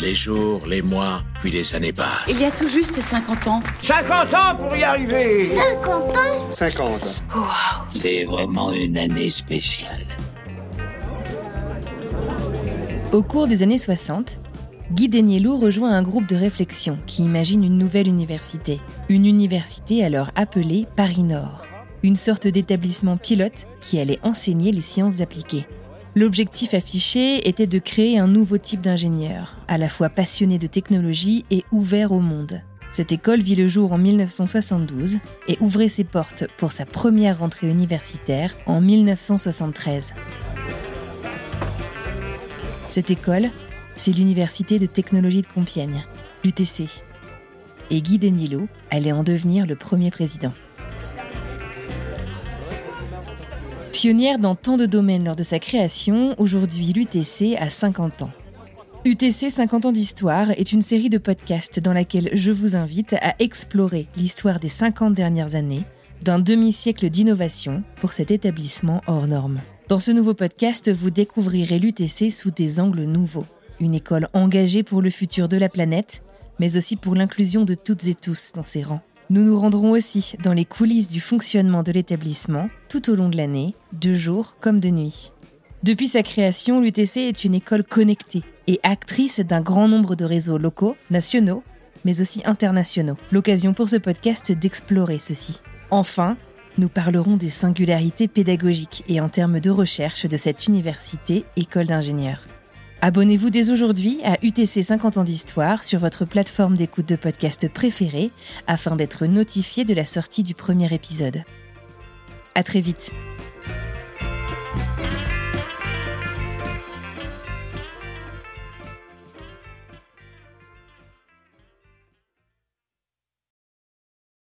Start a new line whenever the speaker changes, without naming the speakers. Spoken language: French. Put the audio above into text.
les jours, les mois, puis les années passent.
Il y a tout juste 50 ans.
50 ans pour y arriver
50 ans?
50.
C'est vraiment une année spéciale.
Au cours des années 60, Guy Denielou rejoint un groupe de réflexion qui imagine une nouvelle université. Une université alors appelée Paris Nord. Une sorte d'établissement pilote qui allait enseigner les sciences appliquées. L'objectif affiché était de créer un nouveau type d'ingénieur, à la fois passionné de technologie et ouvert au monde. Cette école vit le jour en 1972 et ouvrait ses portes pour sa première rentrée universitaire en 1973. Cette école, c'est l'Université de technologie de Compiègne, l'UTC. Et Guy Denilo allait en devenir le premier président. Pionnière dans tant de domaines lors de sa création, aujourd'hui l'UTC a 50 ans. UTC 50 ans d'histoire est une série de podcasts dans laquelle je vous invite à explorer l'histoire des 50 dernières années, d'un demi-siècle d'innovation pour cet établissement hors norme. Dans ce nouveau podcast, vous découvrirez l'UTC sous des angles nouveaux. Une école engagée pour le futur de la planète, mais aussi pour l'inclusion de toutes et tous dans ses rangs. Nous nous rendrons aussi dans les coulisses du fonctionnement de l'établissement tout au long de l'année, de jour comme de nuit. Depuis sa création, l'UTC est une école connectée et actrice d'un grand nombre de réseaux locaux, nationaux, mais aussi internationaux. L'occasion pour ce podcast d'explorer ceci. Enfin, nous parlerons des singularités pédagogiques et en termes de recherche de cette université école d'ingénieurs. Abonnez-vous dès aujourd'hui à UTC 50 ans d'histoire sur votre plateforme d'écoute de podcast préférée afin d'être notifié de la sortie du premier épisode. À très vite.